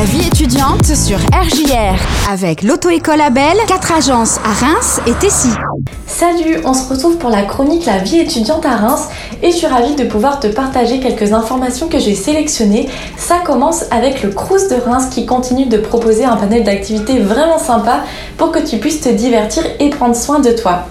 La vie étudiante sur RJR avec l'auto-école Abel, 4 agences à Reims et Tessy. Salut, on se retrouve pour la chronique La vie étudiante à Reims et je suis ravie de pouvoir te partager quelques informations que j'ai sélectionnées. Ça commence avec le Crous de Reims qui continue de proposer un panel d'activités vraiment sympa pour que tu puisses te divertir et prendre soin de toi.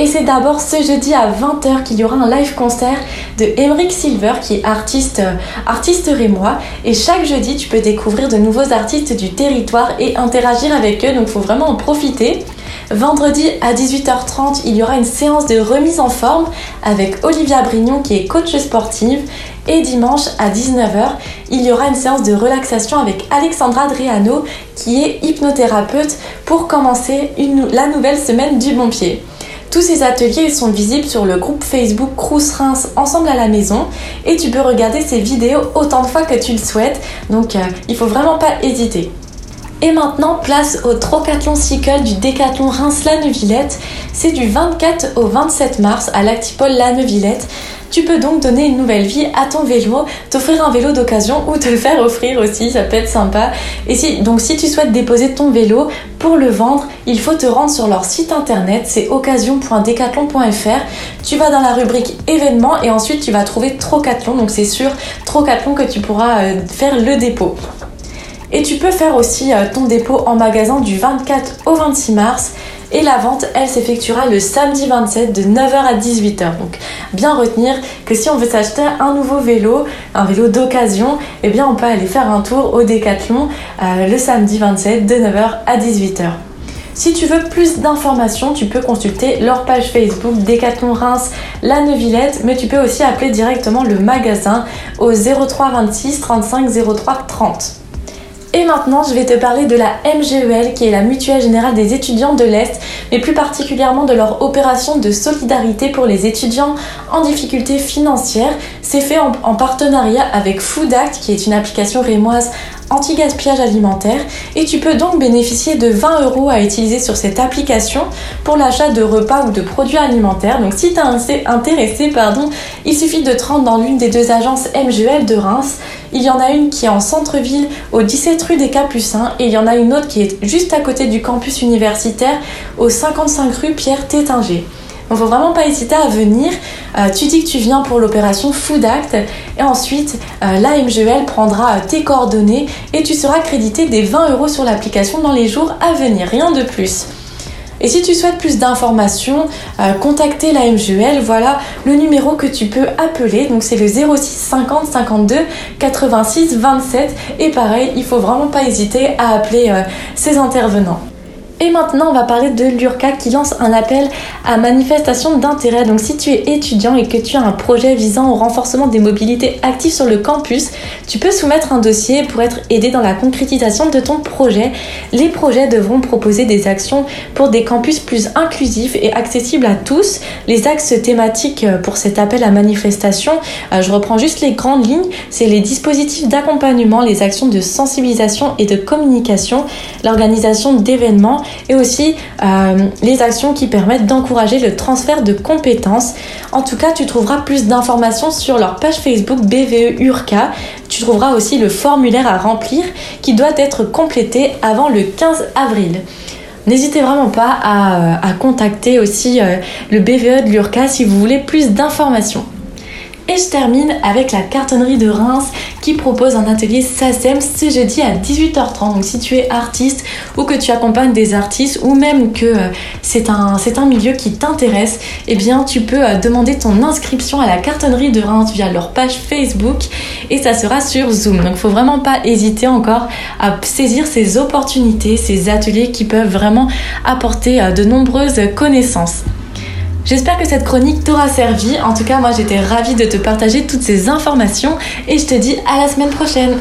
Et c'est d'abord ce jeudi à 20h qu'il y aura un live concert de Emeric Silver qui est artiste, euh, artiste rémois. Et chaque jeudi, tu peux découvrir de nouveaux artistes du territoire et interagir avec eux. Donc il faut vraiment en profiter. Vendredi à 18h30, il y aura une séance de remise en forme avec Olivia Brignon qui est coach sportive. Et dimanche à 19h, il y aura une séance de relaxation avec Alexandra Driano qui est hypnothérapeute pour commencer la nouvelle semaine du bon pied. Tous ces ateliers sont visibles sur le groupe Facebook Crous Reims Ensemble à la maison et tu peux regarder ces vidéos autant de fois que tu le souhaites. Donc euh, il faut vraiment pas hésiter. Et maintenant, place au Trocathlon Cycle du Décathlon Reims-La Neuvillette. C'est du 24 au 27 mars à l'Actipole La Neuvillette. Tu peux donc donner une nouvelle vie à ton vélo, t'offrir un vélo d'occasion ou te le faire offrir aussi, ça peut être sympa. Et si, donc si tu souhaites déposer ton vélo pour le vendre, il faut te rendre sur leur site internet, c'est occasion.decathlon.fr. Tu vas dans la rubrique événements et ensuite tu vas trouver Trocathlon, donc c'est sur Trocathlon que tu pourras euh, faire le dépôt. Et tu peux faire aussi euh, ton dépôt en magasin du 24 au 26 mars. Et la vente, elle s'effectuera le samedi 27 de 9h à 18h. Donc bien retenir que si on veut s'acheter un nouveau vélo, un vélo d'occasion, eh bien on peut aller faire un tour au Décathlon euh, le samedi 27 de 9h à 18h. Si tu veux plus d'informations, tu peux consulter leur page Facebook Décathlon Reims La Neuvillette, mais tu peux aussi appeler directement le magasin au 03 26 35 03 30. Et maintenant, je vais te parler de la MGEL, qui est la Mutuelle Générale des étudiants de l'Est, mais plus particulièrement de leur opération de solidarité pour les étudiants en difficulté financière. C'est fait en, en, partenariat avec Food Act, qui est une application rémoise anti-gaspillage alimentaire et tu peux donc bénéficier de 20 euros à utiliser sur cette application pour l'achat de repas ou de produits alimentaires. Donc si tu es intéressé, pardon, il suffit de te rendre dans l'une des deux agences MGL de Reims. Il y en a une qui est en centre-ville au 17 rue des Capucins et il y en a une autre qui est juste à côté du campus universitaire au 55 rue Pierre Tétinger. Donc faut vraiment pas hésiter à venir. Euh, tu dis que tu viens pour l'opération Food Act et ensuite euh, l'AMGL prendra euh, tes coordonnées et tu seras crédité des 20 euros sur l'application dans les jours à venir, rien de plus. Et si tu souhaites plus d'informations, contacter la MGL, voilà le numéro que tu peux appeler. Donc c'est le 06 50 52 86 27. Et pareil, il faut vraiment pas hésiter à appeler ces intervenants. Et maintenant, on va parler de l'URCA qui lance un appel à manifestation d'intérêt. Donc, si tu es étudiant et que tu as un projet visant au renforcement des mobilités actives sur le campus, tu peux soumettre un dossier pour être aidé dans la concrétisation de ton projet. Les projets devront proposer des actions pour des campus plus inclusifs et accessibles à tous. Les axes thématiques pour cet appel à manifestation, euh, je reprends juste les grandes lignes, c'est les dispositifs d'accompagnement, les actions de sensibilisation et de communication, l'organisation d'événements et aussi euh, les actions qui permettent d'encourager le transfert de compétences. En tout cas, tu trouveras plus d'informations sur leur page Facebook BVE URCA. Tu trouveras aussi le formulaire à remplir qui doit être complété avant le 15 avril. N'hésitez vraiment pas à, euh, contacter aussi euh, le BVE de l'URCA si vous voulez plus d'informations. Et je termine avec la cartonnerie de Reims qui propose un atelier SACEM ce jeudi à 18h30. Donc si tu es artiste ou que tu accompagnes des artistes ou même que euh, c'est un, milieu qui t'intéresse, eh bien tu peux euh, demander ton inscription à la cartonnerie de Reims via leur page Facebook et ça sera sur Zoom. Donc faut vraiment pas hésiter encore à saisir ces opportunités, ces ateliers qui peuvent vraiment apporter euh, de nombreuses connaissances. J'espère que cette chronique t'aura servi. En tout cas, moi j'étais ravie de te partager toutes ces informations et je te dis à la semaine prochaine.